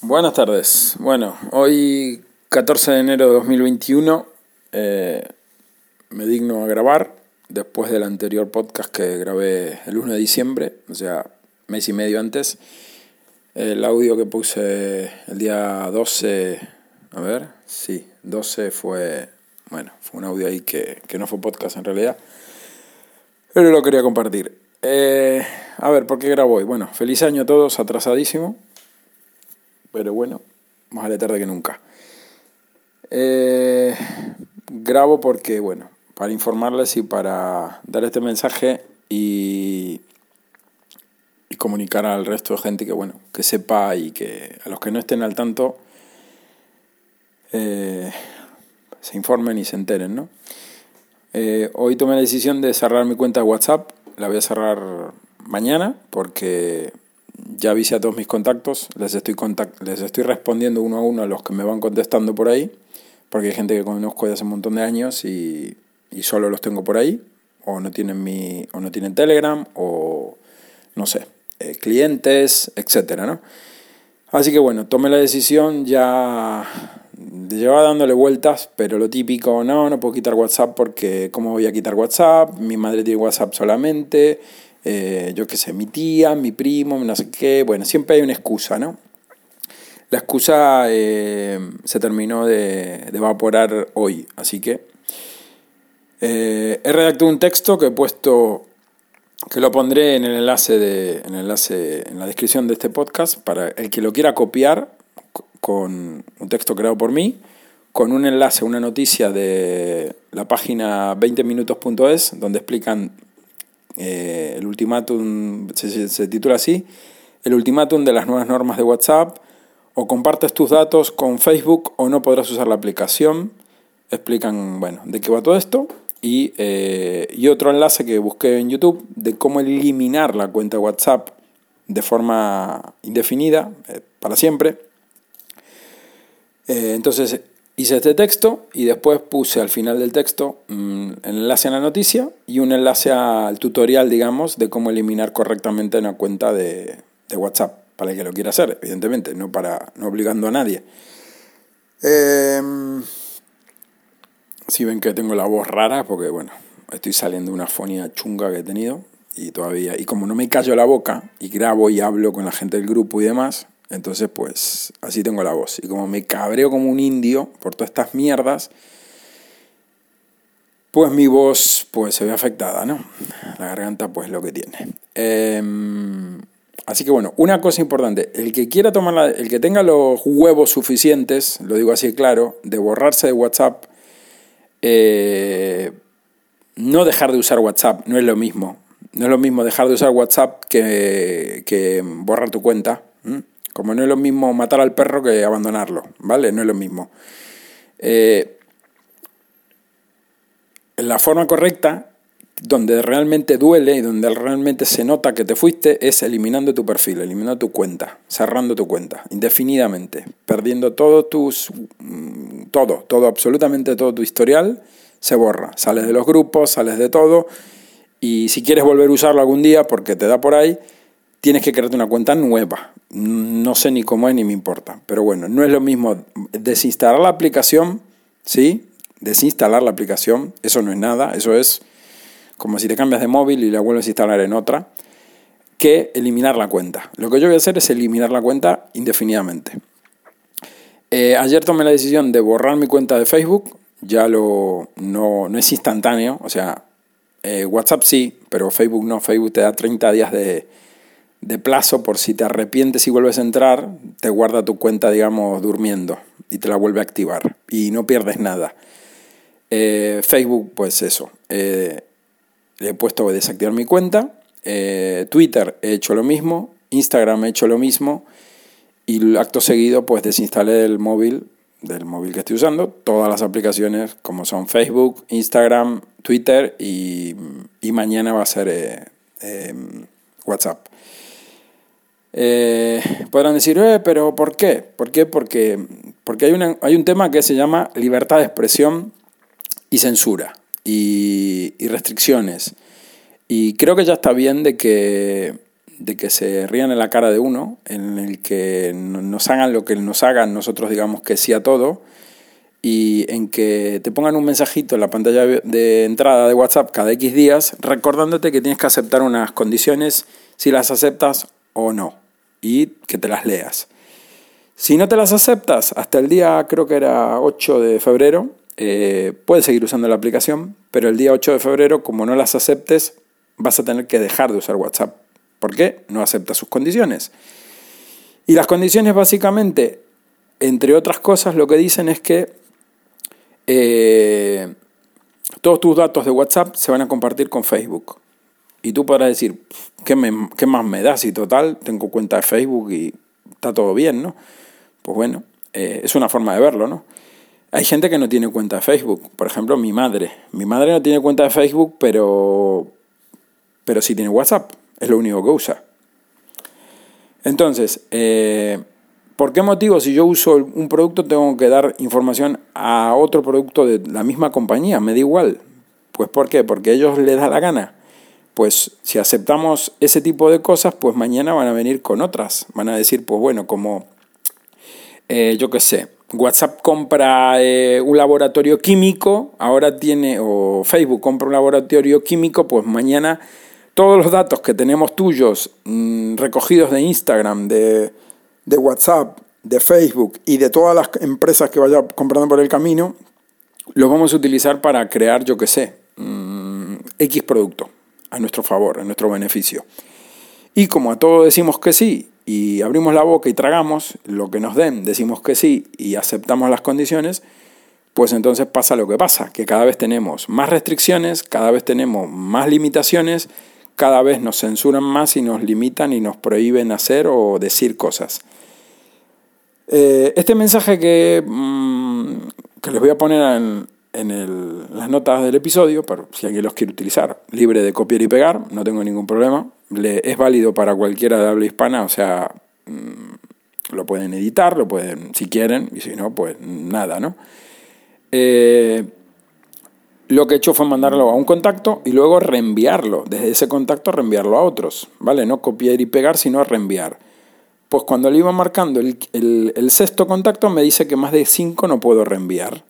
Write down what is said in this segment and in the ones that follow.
Buenas tardes. Bueno, hoy 14 de enero de 2021 eh, me digno a grabar después del anterior podcast que grabé el 1 de diciembre, o sea, mes y medio antes. El audio que puse el día 12, a ver, sí, 12 fue, bueno, fue un audio ahí que, que no fue podcast en realidad, pero lo quería compartir. Eh, a ver, ¿por qué grabo hoy? Bueno, feliz año a todos, atrasadísimo pero bueno, más vale tarde que nunca. Eh, grabo porque, bueno, para informarles y para dar este mensaje y, y, comunicar al resto de gente que, bueno, que sepa y que a los que no estén al tanto eh, se informen y se enteren, ¿no? Eh, hoy tomé la decisión de cerrar mi cuenta de WhatsApp, la voy a cerrar mañana porque ya avisé a todos mis contactos, les estoy, les estoy respondiendo uno a uno a los que me van contestando por ahí, porque hay gente que conozco de hace un montón de años y, y solo los tengo por ahí, o no tienen, mi, o no tienen Telegram, o no sé, eh, clientes, etcétera, ¿no? Así que bueno, tomé la decisión, ya llevaba dándole vueltas, pero lo típico, no, no puedo quitar WhatsApp porque ¿cómo voy a quitar WhatsApp? Mi madre tiene WhatsApp solamente, eh, yo qué sé, mi tía, mi primo, no sé qué, bueno, siempre hay una excusa, ¿no? La excusa eh, se terminó de, evaporar hoy, así que eh, he redactado un texto que he puesto, que lo pondré en el enlace, de, en el enlace en la descripción de este podcast para el que lo quiera copiar con un texto creado por mí, con un enlace, una noticia de la página 20minutos.es, donde explican eh, el ultimátum se, titula así, el ultimátum de las nuevas normas de WhatsApp, o compartes tus datos con Facebook o no podrás usar la aplicación. Explican, bueno, de qué va todo esto. Y, eh, otro enlace que busqué en YouTube de cómo eliminar la cuenta WhatsApp de forma indefinida, eh, para siempre. entonces, Hice este texto y después puse al final del texto un mm, enlace a la noticia y un enlace al tutorial, digamos, de cómo eliminar correctamente una cuenta de, WhatsApp, para el que lo quiera hacer, evidentemente, no, para, no obligando a nadie. Em, si ven que tengo la voz rara, porque bueno, estoy saliendo de una fonía chunga que he tenido y todavía, y como no me callo la boca y grabo y hablo con la gente del grupo y demás, entonces, pues así tengo la voz. Y como me cabreo como un indio por todas estas mierdas, pues mi voz pues se ve afectada, ¿no? La garganta pues lo que tiene. Em, así que bueno, una cosa importante, el que quiera tomar la, el que tenga los huevos suficientes, lo digo así claro, de borrarse de WhatsApp, eh, no dejar de usar WhatsApp, no es lo mismo. No es lo mismo dejar de usar WhatsApp que, que borrar tu cuenta. Como no es lo mismo matar al perro que abandonarlo, ¿vale? No es lo mismo. Eh, la forma correcta, donde realmente duele y donde realmente se nota que te fuiste, es eliminando tu perfil, eliminando tu cuenta, cerrando tu cuenta, indefinidamente, perdiendo todo tus. Mm, todo, todo, absolutamente todo tu historial, se borra. Sales de los grupos, sales de todo. Y si quieres volver a usarlo algún día, porque te da por ahí, tienes que crearte una cuenta nueva. No sé ni cómo es ni me importa. Pero bueno, no es lo mismo desinstalar la aplicación, ¿sí? Desinstalar la aplicación, eso no es nada, eso es como si te cambias de móvil y la vuelves a instalar en otra, que eliminar la cuenta. Lo que yo voy a hacer es eliminar la cuenta indefinidamente. Eh, ayer tomé la decisión de borrar mi cuenta de Facebook, ya lo, no, no es instantáneo, o sea, eh, WhatsApp sí, pero Facebook no, Facebook te da 30 días de, de plazo por si te arrepientes y vuelves a entrar, te guarda tu cuenta, digamos, durmiendo y te la vuelve a activar y no pierdes nada. Eh, Facebook, pues eso. Eh, le he puesto desactivar mi cuenta. Eh, Twitter he hecho lo mismo. Instagram he hecho lo mismo. Y acto seguido, pues desinstalé el móvil, del móvil que estoy usando, todas las aplicaciones como son Facebook, Instagram, Twitter y, y mañana va a ser WhatsApp. Eh, podrán decir, eh, pero ¿por qué? ¿Por qué? Porque, porque hay, una, hay un tema que se llama libertad de expresión y censura y, restricciones. Y creo que ya está bien de que, de que se rían en la cara de uno, en el que nos hagan lo que nos hagan, nosotros digamos que sí a todo, y en que te pongan un mensajito en la pantalla de entrada de WhatsApp cada X días recordándote que tienes que aceptar unas condiciones si las aceptas o no y que te las leas. Si no te las aceptas hasta el día creo que era 8 de febrero, eh, puedes seguir usando la aplicación, pero el día 8 de febrero como no las aceptes vas a tener que dejar de usar WhatsApp. ¿Por qué? No acepta sus condiciones. Y las condiciones básicamente, entre otras cosas, lo que dicen es que eh, todos tus datos de WhatsApp se van a compartir con Facebook. Y tú podrás decir, ¿qué, más me da si total tengo cuenta de Facebook y está todo bien, ¿no? Pues bueno, eh, es una forma de verlo, ¿no? Hay gente que no tiene cuenta de Facebook. Por ejemplo, mi madre. Mi madre no tiene cuenta de Facebook, pero, pero sí tiene WhatsApp. Es lo único que usa. Entonces, eh, ¿Por qué motivo si yo uso un producto tengo que dar información a otro producto de la misma compañía? Me da igual. Pues ¿por qué? Porque ellos les da la gana. Pues si aceptamos ese tipo de cosas, pues mañana van a venir con otras. Van a decir, pues bueno, como eh, yo qué sé, WhatsApp compra eh, un laboratorio químico, ahora tiene, o Facebook compra un laboratorio químico, pues mañana todos los datos que tenemos tuyos mm, recogidos de Instagram, de de WhatsApp, de Facebook y de todas las empresas que vaya comprando por el camino, los vamos a utilizar para crear, yo qué sé, mm, X producto a nuestro favor, a nuestro beneficio. Y como a todos decimos que sí y abrimos la boca y tragamos lo que nos den, decimos que sí y aceptamos las condiciones, pues entonces pasa lo que pasa, que cada vez tenemos más restricciones, cada vez tenemos más limitaciones, cada vez nos censuran más y nos limitan y nos prohíben hacer o decir cosas. Eh, este mensaje que, mm, que, les voy a poner en, las notas del episodio, para si alguien los quiere utilizar, libre de copiar y pegar, no tengo ningún problema. es válido para cualquiera de habla hispana, o sea, mm, lo pueden editar, lo pueden, si quieren, y si no, pues nada, ¿no? Eh, lo que he hecho fue mandarlo a un contacto y luego reenviarlo, desde ese contacto reenviarlo a otros, ¿vale? No copiar y pegar, sino reenviar. Pues cuando le iba marcando el, sexto contacto me dice que más de cinco no puedo reenviar.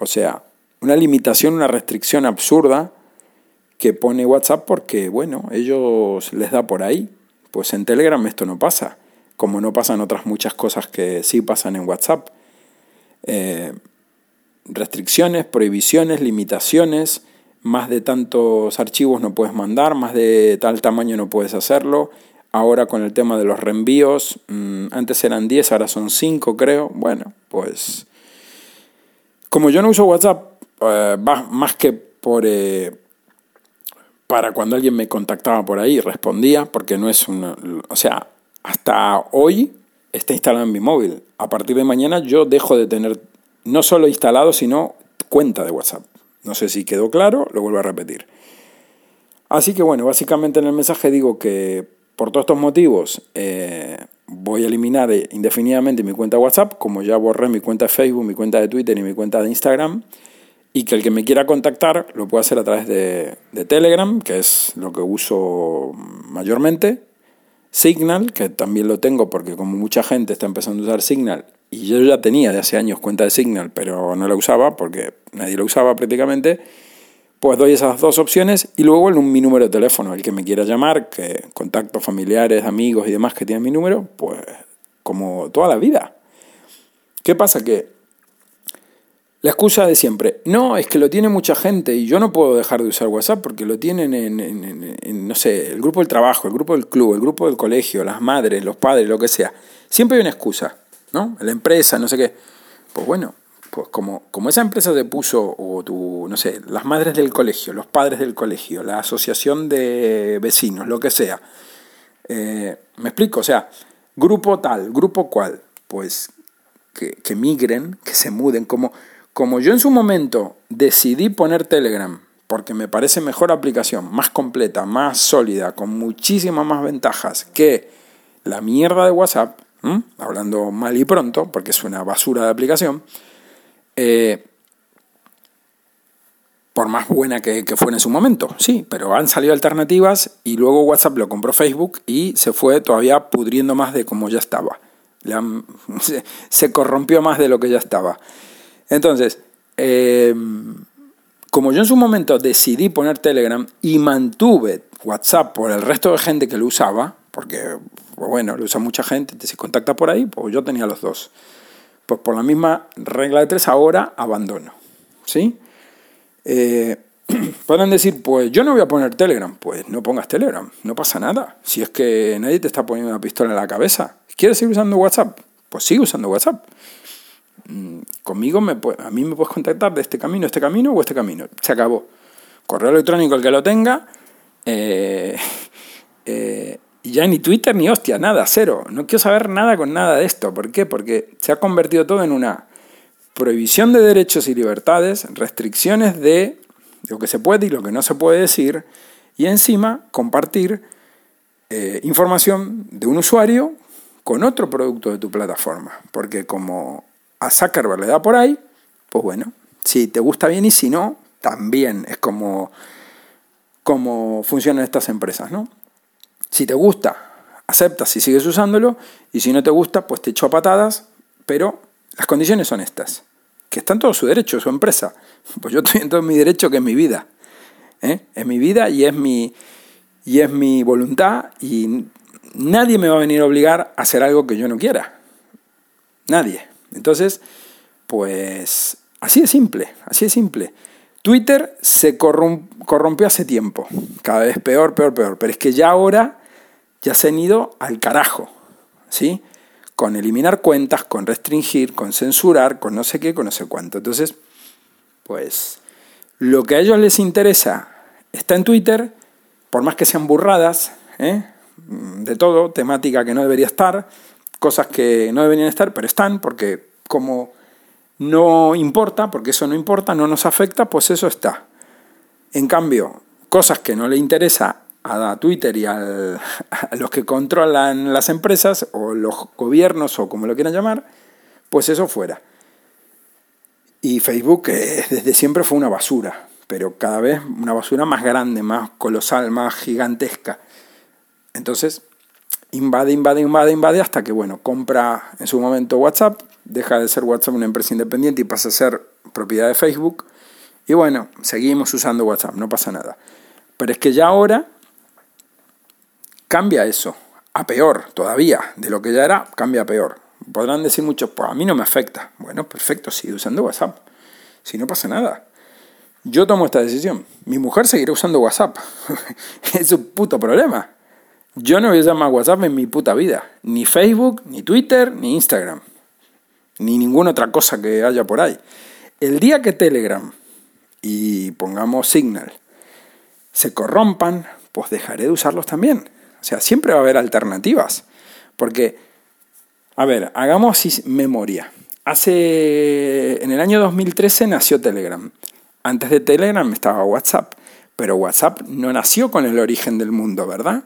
O sea, una limitación, una restricción absurda que pone WhatsApp porque, bueno, ellos les da por ahí. Pues en Telegram esto no pasa, como no pasan otras muchas cosas que sí pasan en WhatsApp. Eh, restricciones, prohibiciones, limitaciones, más de tantos archivos no puedes mandar, más de tal tamaño no puedes hacerlo, Ahora con el tema de los reenvíos, mm, antes eran 10, ahora son 5 creo. Bueno, pues como yo no uso WhatsApp, eh, más que por... Eh, para cuando alguien me contactaba por ahí, respondía, porque no es una... O sea, hasta hoy está instalado en mi móvil. A partir de mañana yo dejo de tener no solo instalado, sino cuenta de WhatsApp. No sé si quedó claro, lo vuelvo a repetir. Así que bueno, básicamente en el mensaje digo que por todos estos motivos, eh, voy a eliminar indefinidamente mi cuenta WhatsApp, como ya borré mi cuenta de Facebook, mi cuenta de Twitter y mi cuenta de Instagram, y que el que me quiera contactar lo pueda hacer a través de, Telegram, que es lo que uso mayormente, Signal, que también lo tengo porque como mucha gente está empezando a usar Signal, y yo ya tenía de hace años cuenta de Signal, pero no la usaba porque nadie la usaba prácticamente, pues doy esas dos opciones y luego en mi número de teléfono, el que me quiera llamar, que contactos familiares, amigos y demás que tienen mi número, pues como toda la vida. ¿Qué pasa? Que la excusa de siempre, no, es que lo tiene mucha gente y yo no puedo dejar de usar WhatsApp porque lo tienen en, no sé, el grupo del trabajo, el grupo del club, el grupo del colegio, las madres, los padres, lo que sea. Siempre hay una excusa, ¿no? La empresa, no sé qué. Pues bueno, pues como, como esa empresa te puso, o tu, no sé, las madres del colegio, los padres del colegio, la asociación de vecinos, lo que sea. Eh, ¿Me explico? O sea, grupo tal, grupo cual, pues que, que migren, que se muden. Como, como yo en su momento decidí poner Telegram, porque me parece mejor aplicación, más completa, más sólida, con muchísimas más ventajas que la mierda de WhatsApp, hablando mal y pronto, porque es una basura de aplicación, eh, por más buena que, que fuera en su momento, sí, pero han salido alternativas y luego WhatsApp lo compró Facebook y se fue todavía pudriendo más de como ya estaba. se, corrompió más de lo que ya estaba. Entonces, em, como yo en su momento decidí poner Telegram y mantuve WhatsApp por el resto de gente que lo usaba, porque, pues bueno, lo usa mucha gente, te se contacta por ahí, pues yo tenía los dos. Pues por la misma regla de tres ahora abandono. ¿Sí? Eh, pueden decir, pues yo no voy a poner Telegram. Pues no pongas Telegram, no pasa nada. Si es que nadie te está poniendo una pistola en la cabeza. ¿Quieres seguir usando WhatsApp? Pues sigue usando WhatsApp. Mm, conmigo me, a mí me puedes contactar de este camino, este camino o este camino. Se acabó. Correo electrónico el que lo tenga. Eh, eh, ya ni Twitter ni hostia, nada, cero. No quiero saber nada con nada de esto. ¿Por qué? Porque se ha convertido todo en una prohibición de derechos y libertades, restricciones de lo que se puede y lo que no se puede decir, y encima compartir eh, información de un usuario con otro producto de tu plataforma. Porque como a Zuckerberg le da por ahí, pues bueno, si te gusta bien y si no, también es como, como funcionan estas empresas, ¿no? Si te gusta, aceptas y sigues usándolo, y si no te gusta, pues te echo a patadas, pero las condiciones son estas, que está en todo su derecho, su empresa. Pues yo estoy en todo mi derecho, que es mi vida. ¿eh? Es mi vida y es mi, y es mi voluntad y nadie me va a venir a obligar a hacer algo que yo no quiera. Nadie. Entonces, pues así de simple, así de simple. Twitter se corrompió hace tiempo, cada vez peor, peor, peor, pero es que ya ahora ya se han ido al carajo, ¿sí? Con eliminar cuentas, con restringir, con censurar, con no sé qué, con no sé cuánto. Entonces, pues lo que a ellos les interesa está en Twitter, por más que sean burradas, ¿eh? de todo, temática que no debería estar, cosas que no deberían estar, pero están, porque como no importa, porque eso no importa, no nos afecta, pues eso está. En cambio, cosas que no le interesa a Twitter y a los que controlan las empresas o los gobiernos o como lo quieran llamar, pues eso fuera. Y Facebook eh, desde siempre fue una basura, pero cada vez una basura más grande, más colosal, más gigantesca. Entonces, invade, invade, invade, invade hasta que, bueno, compra en su momento WhatsApp, deja de ser WhatsApp una empresa independiente y pasa a ser propiedad de Facebook. Y bueno, seguimos usando WhatsApp, no pasa nada. Pero es que ya ahora cambia eso, a peor todavía, de lo que ya era, cambia a peor. Podrán decir muchos, pues a mí no me afecta. Bueno, perfecto, sigue usando WhatsApp. Si no pasa nada. Yo tomo esta decisión. Mi mujer seguirá usando WhatsApp. es un puto problema. Yo no voy a usar más WhatsApp en mi puta vida. Ni Facebook, ni Twitter, ni Instagram. Ni ninguna otra cosa que haya por ahí. El día que Telegram y pongamos Signal se corrompan, pues dejaré de usarlos también. O sea, siempre va a haber alternativas. Porque, a ver, hagamos memoria. Hace, en el año 2013 nació Telegram. Antes de Telegram estaba WhatsApp. Pero WhatsApp no nació con el origen del mundo, ¿verdad?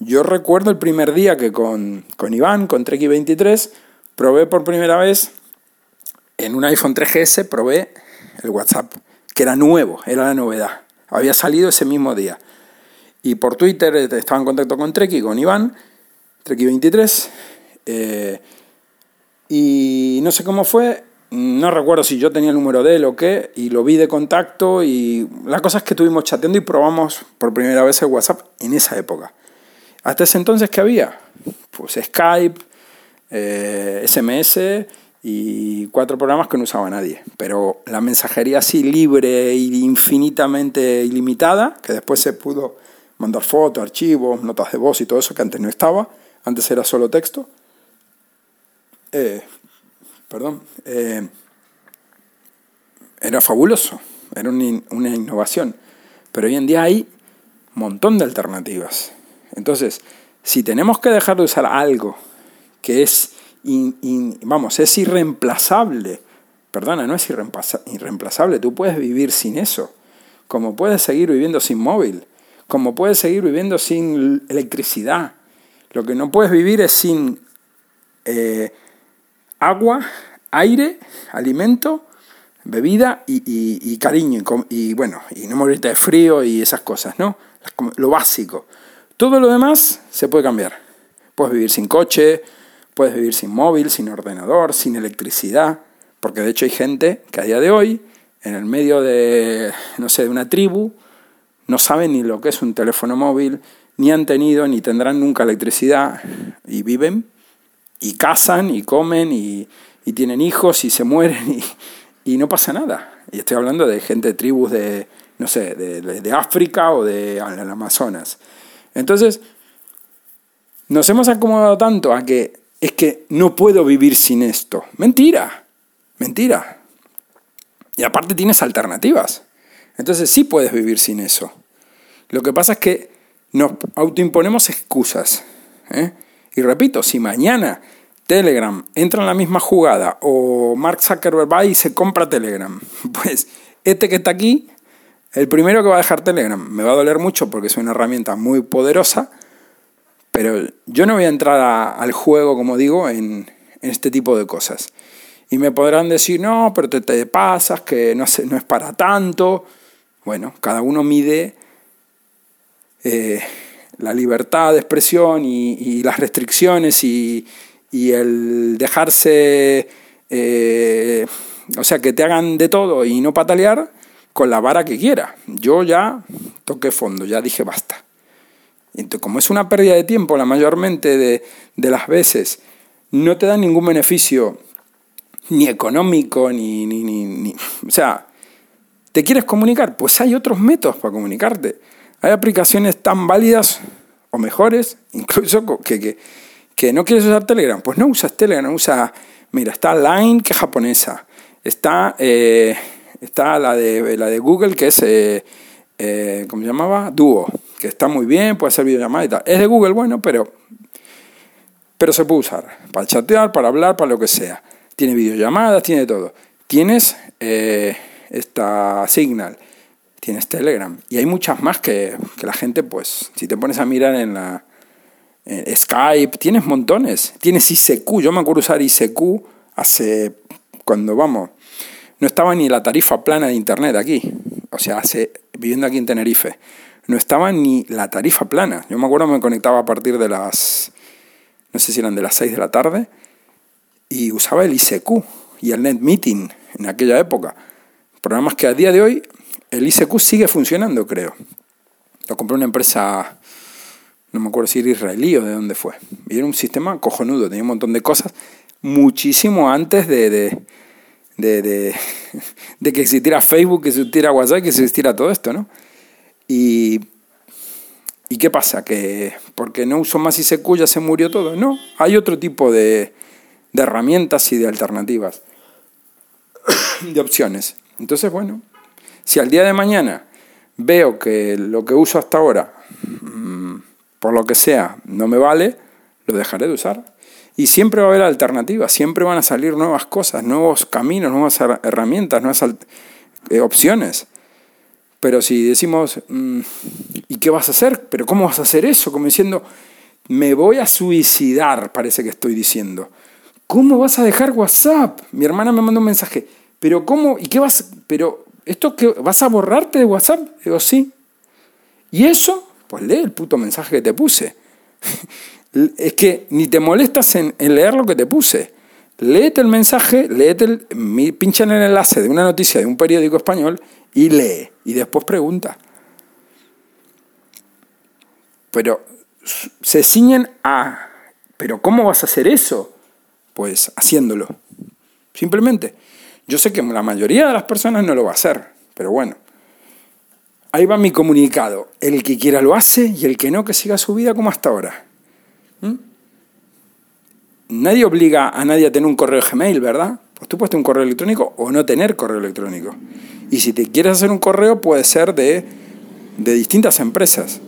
Yo recuerdo el primer día que con, con Iván, con Treki 23, probé por primera vez en un iPhone 3GS, probé el WhatsApp, que era nuevo, era la novedad. Había salido ese mismo día. Y por Twitter eh, estaba en contacto con Treki, con Iván, Treki 23. Eh, y no sé cómo fue, no recuerdo si yo tenía el número de él o qué, y lo vi de contacto. Y la cosa que estuvimos chateando y probamos por primera vez el WhatsApp en esa época. Hasta ese entonces, ¿qué había? Pues Skype, SMS eh, y cuatro programas que no usaba nadie. Pero la mensajería así libre e infinitamente ilimitada, que después se pudo mandar fotos, archivos, notas de voz y todo eso que antes no estaba, antes era solo texto. Eh, perdón, eh, era fabuloso, era una innovación. Pero hoy en día hay un montón de alternativas. Entonces, si tenemos que dejar de usar algo que es, vamos, es irreemplazable, perdona, no es irreemplazable, tú puedes vivir sin eso, como puedes seguir viviendo sin móvil, como puedes seguir viviendo sin electricidad. Lo que no puedes vivir es sin eh, agua, aire, alimento, bebida y, cariño, y, y, bueno, y no morirte de frío y esas cosas, ¿no? Lo básico. Todo lo demás se puede cambiar. Puedes vivir sin coche, puedes vivir sin móvil, sin ordenador, sin electricidad, porque de hecho hay gente que a día de hoy, en el medio de, no sé, de una tribu, no sabe ni lo que es un teléfono móvil, ni han tenido ni tendrán nunca electricidad y viven y cazan y comen y, tienen hijos y se mueren y, no pasa nada. Y estoy hablando de gente de tribus de, no sé, de, de África o de Amazonas. Entonces, nos hemos acomodado tanto a que es que no puedo vivir sin esto. Mentira, mentira. Y aparte tienes alternativas. Entonces sí puedes vivir sin eso. Lo que pasa es que nos autoimponemos excusas. ¿eh? Y repito, si mañana Telegram entra en la misma jugada o Mark Zuckerberg va y se compra Telegram, pues este que está aquí, el primero que va a dejar Telegram, me va a doler mucho porque es una herramienta muy poderosa, pero yo no voy a entrar al juego, como digo, en, este tipo de cosas. Y me podrán decir, no, pero te, te pasas, que no, no es para tanto. Bueno, cada uno mide eh, la libertad de expresión y, las restricciones y, el dejarse, eh, o sea, que te hagan de todo y no patalear con la vara que quiera. Yo ya toqué fondo, ya dije basta. Entonces, como es una pérdida de tiempo la mayormente de, las veces, no te da ningún beneficio ni económico, ni, ni, ni, O sea, ¿te quieres comunicar? Pues hay otros métodos para comunicarte. Hay aplicaciones tan válidas o mejores, incluso que, que, no quieres usar Telegram. Pues no usas Telegram, usa, mira, está Line, que es japonesa. Está, eh, está la, de, la de Google, que es, eh, eh, ¿cómo se llamaba? Duo, que está muy bien, puede hacer videollamada y tal. Es de Google, bueno, pero, pero se puede usar para chatear, para hablar, para lo que sea. Tiene videollamadas, tiene todo. Tienes esta Signal tienes Telegram. Y hay muchas más que, la gente, pues, si te pones a mirar en la Skype, tienes montones. Tienes ICQ, yo me acuerdo usar ICQ hace, cuando vamos, no estaba ni la tarifa plana de Internet aquí, o sea, viviendo aquí en Tenerife, no estaba ni la tarifa plana. Yo me acuerdo me conectaba a partir de las, no sé si eran de las 6 de la tarde, y usaba el ICQ y el Net Meeting en aquella época. Programas que a día de hoy el ICQ sigue funcionando, creo. Lo compró una empresa, no me acuerdo si era israelí o de dónde fue. Y era un sistema cojonudo, tenía un montón de cosas, muchísimo antes de, de, de, que existiera Facebook, que existiera WhatsApp, que existiera todo esto, ¿no? Y, ¿Y qué pasa? Que porque no uso más ICQ ya se murió todo. No, hay otro tipo de, de herramientas y de alternativas, de opciones. Entonces, bueno, si al día de mañana veo que lo que uso hasta ahora, mm, por lo que sea, no me vale, lo dejaré de usar. Y siempre va a haber alternativas, siempre van a salir nuevas cosas, nuevos caminos, nuevas herramientas, nuevas eh, opciones. Pero si decimos, mm, ¿y qué vas a hacer? ¿Pero cómo vas a hacer eso? Como diciendo, me voy a suicidar, parece que estoy diciendo. ¿Cómo vas a dejar WhatsApp? Mi hermana me mandó un mensaje. ¿Pero cómo? ¿Y qué vas? Pero ¿esto que vas a borrarte de WhatsApp? Digo, sí. ¿Y eso? Pues lee el puto mensaje que te puse. Es que ni te molestas en, leer lo que te puse. Léete el mensaje, léete el, pincha en el enlace de una noticia de un periódico español y lee. Y después pregunta. Pero se ciñen a, ¿pero cómo vas a hacer eso? Pues haciéndolo. Simplemente. Yo sé que la mayoría de las personas no lo va a hacer, pero bueno. Ahí va mi comunicado. El que quiera lo hace y el que no, que siga su vida como hasta ahora. Nadie obliga a nadie a tener un correo Gmail, ¿verdad? Pues tú puedes tener un correo electrónico o no tener correo electrónico. Y si te quieres hacer un correo, puede ser de, de distintas empresas.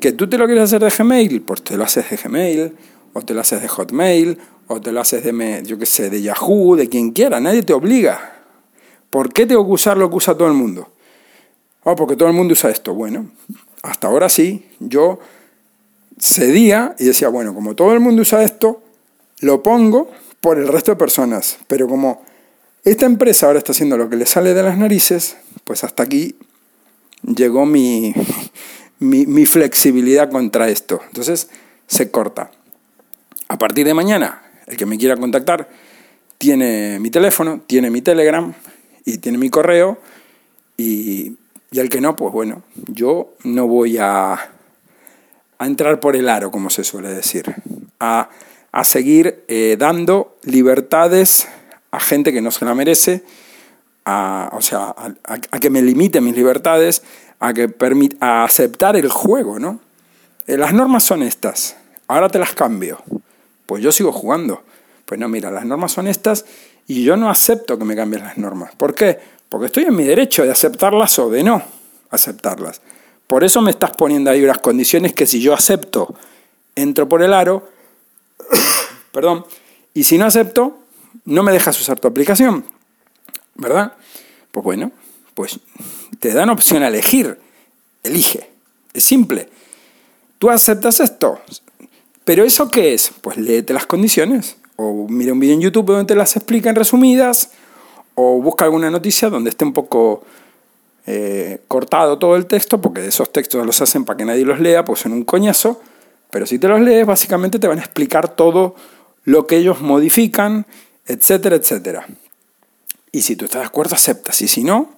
Que tú te lo quieres hacer de Gmail, pues te lo haces de Gmail, o te lo haces de Hotmail, o te lo haces de, yo qué sé, de Yahoo, de quien quiera, nadie te obliga. ¿Por qué tengo que usar lo que usa todo el mundo? Oh, porque todo el mundo usa esto. Bueno, hasta ahora sí, yo cedía y decía, bueno, como todo el mundo usa esto, lo pongo por el resto de personas. Pero como Esta empresa ahora está haciendo lo que le sale de las narices, pues hasta aquí llegó mi, mi, flexibilidad contra esto. Entonces se corta. A partir de mañana, el que me quiera contactar tiene mi teléfono, tiene mi Telegram y tiene mi correo. Y, y el que no, pues bueno, yo no voy a, a entrar por el aro, como se suele decir, a, a seguir eh, dando libertades a gente que no se la merece, a, o sea, a, que me limite mis libertades, a, que a aceptar el juego, ¿no? Eh, las normas son estas, ahora te las cambio, pues yo sigo jugando. Pues no, mira, las normas son estas y yo no acepto que me cambien las normas. ¿Por qué? Porque estoy en mi derecho de aceptarlas o de no aceptarlas. Por eso me estás poniendo ahí unas condiciones que si yo acepto, entro por el aro, perdón, y si no acepto, no me dejas usar tu aplicación, ¿verdad? Pues bueno, pues te dan opción a elegir, elige, es simple. Tú aceptas esto, pero ¿eso qué es? Pues léete las condiciones, o mira un vídeo en YouTube donde te las explican resumidas, o busca alguna noticia donde esté un poco eh, cortado todo el texto, porque esos textos los hacen para que nadie los lea, pues son un coñazo, pero si te los lees, básicamente te van a explicar todo lo que ellos modifican, etcétera, etcétera. Y si tú estás de acuerdo, aceptas, y si no,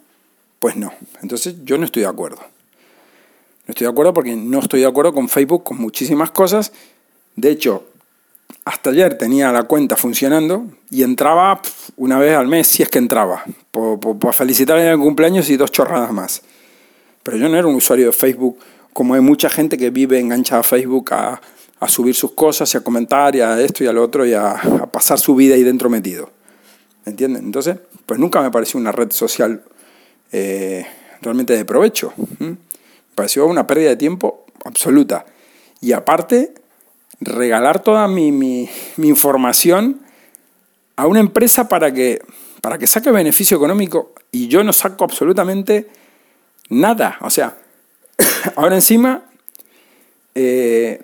pues no. Entonces yo no estoy de acuerdo. No estoy de acuerdo porque no estoy de acuerdo con Facebook, con muchísimas cosas. De hecho, hasta ayer tenía la cuenta funcionando y entraba una vez al mes, si es que entraba, para felicitar en el cumpleaños y dos chorradas más. Pero yo no era un usuario de Facebook, como hay mucha gente que vive enganchada a Facebook a, subir sus cosas y a comentar y a esto y a lo otro y a, pasar su vida ahí dentro metido. ¿Me entienden? Entonces, pues nunca me pareció una red social eh, realmente de provecho. Me pareció una pérdida de tiempo absoluta. Y aparte, regalar toda mi, información a una empresa para que, para que saque beneficio económico y yo no saco absolutamente nada. O sea, ahora encima, eh,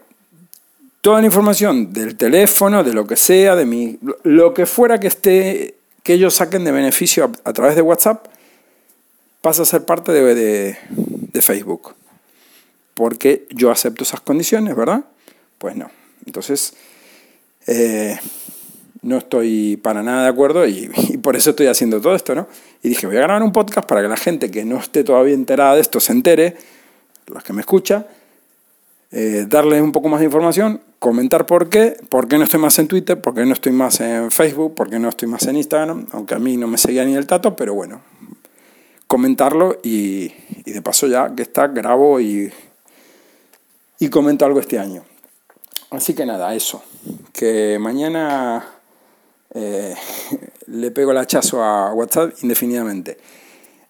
toda la información del teléfono, de lo que sea, de mi, lo que fuera que esté, que ellos saquen de beneficio a, través de WhatsApp, pasa a ser parte de, Facebook. Porque yo acepto esas condiciones, ¿verdad? Pues no. Entonces, eh, no estoy para nada de acuerdo y, por eso estoy haciendo todo esto, ¿no? Y dije, voy a grabar un podcast para que la gente que no esté todavía enterada de esto se entere, los que me escuchan, eh, darles un poco más de información, comentar por qué, por qué no estoy más en Twitter, por qué no estoy más en Facebook, por qué no estoy más en Instagram, aunque a mí no me seguía ni el tato, pero bueno, comentarlo y, y de paso ya que está, grabo y, y comento algo este año. Así que nada, eso. Que mañana eh, le pego el hachazo a WhatsApp indefinidamente.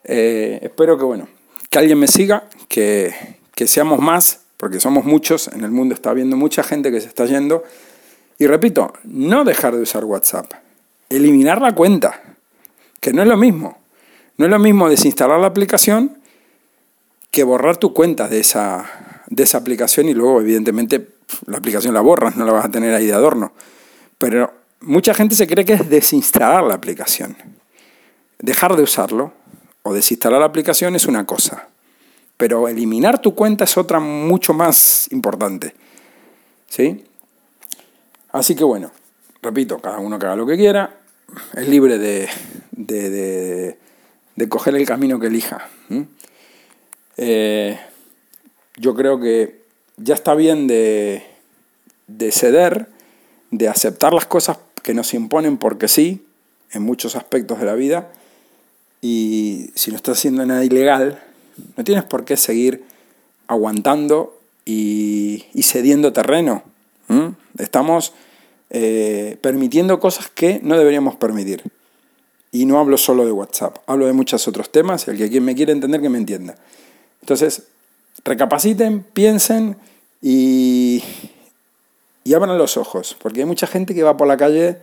Eh, espero que, bueno, que alguien me siga, que, seamos más, porque somos muchos, en el mundo está habiendo mucha gente que se está yendo. Y repito, no dejar de usar WhatsApp, eliminar la cuenta, que no es lo mismo. No es lo mismo desinstalar la aplicación que borrar tu cuenta de esa, de esa aplicación y luego, evidentemente, la aplicación la borras, no la vas a tener ahí de adorno. Pero mucha gente se cree que es desinstalar la aplicación. Dejar de usarlo o desinstalar la aplicación es una cosa, pero eliminar tu cuenta es otra mucho más importante. ¿Sí? Así que bueno, repito, cada uno que haga lo que quiera, es libre de, de, de, coger el camino que elija. Eh, yo creo que ya está bien de, ceder, de aceptar las cosas que nos imponen porque sí, en muchos aspectos de la vida, y si no estás haciendo nada ilegal, no tienes por qué seguir aguantando y, cediendo terreno. Estamos eh, permitiendo cosas que no deberíamos permitir. Y no hablo solo de WhatsApp, hablo de muchos otros temas, el que quien me quiere entender que me entienda. Entonces, recapaciten, piensen y, y abran los ojos, porque hay mucha gente que va por la calle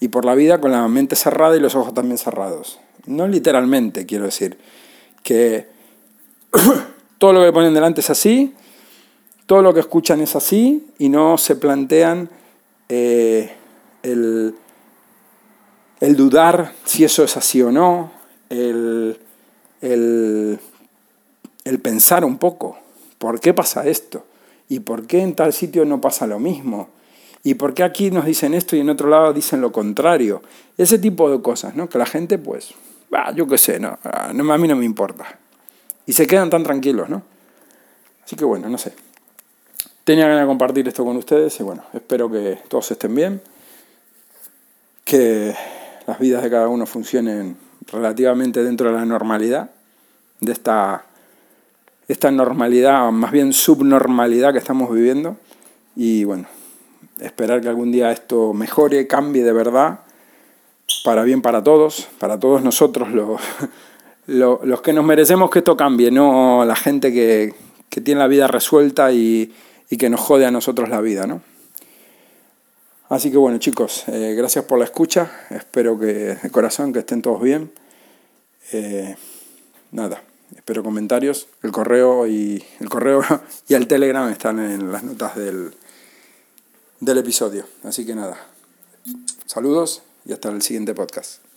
y por la vida con la mente cerrada y los ojos también cerrados. No literalmente, quiero decir, que todo lo que ponen delante es así, todo lo que escuchan es así y no se plantean eh, el, el dudar si eso es así o no, el, el, el pensar un poco, ¿por qué pasa esto? ¿Y por qué en tal sitio no pasa lo mismo? ¿Y por qué aquí nos dicen esto y en otro lado dicen lo contrario? Ese tipo de cosas, ¿no? Que la gente, pues, yo qué sé, no, a mí no me importa. Y se quedan tan tranquilos, ¿no? Así que bueno, no sé. Tenía ganas de compartir esto con ustedes y bueno, espero que todos estén bien, que las vidas de cada uno funcionen relativamente dentro de la normalidad, de esta, esta normalidad, más bien subnormalidad que estamos viviendo. Y bueno, esperar que algún día esto mejore, cambie de verdad, para bien para todos, para todos nosotros los, los, que nos merecemos que esto cambie, no la gente que, tiene la vida resuelta y, que nos jode a nosotros la vida, ¿no? Así que bueno chicos, eh, gracias por la escucha, espero que de corazón que estén todos bien. Eh, nada, espero comentarios, el correo y el correo y el Telegram están en las notas del, del episodio. Así que nada, saludos y hasta el siguiente podcast.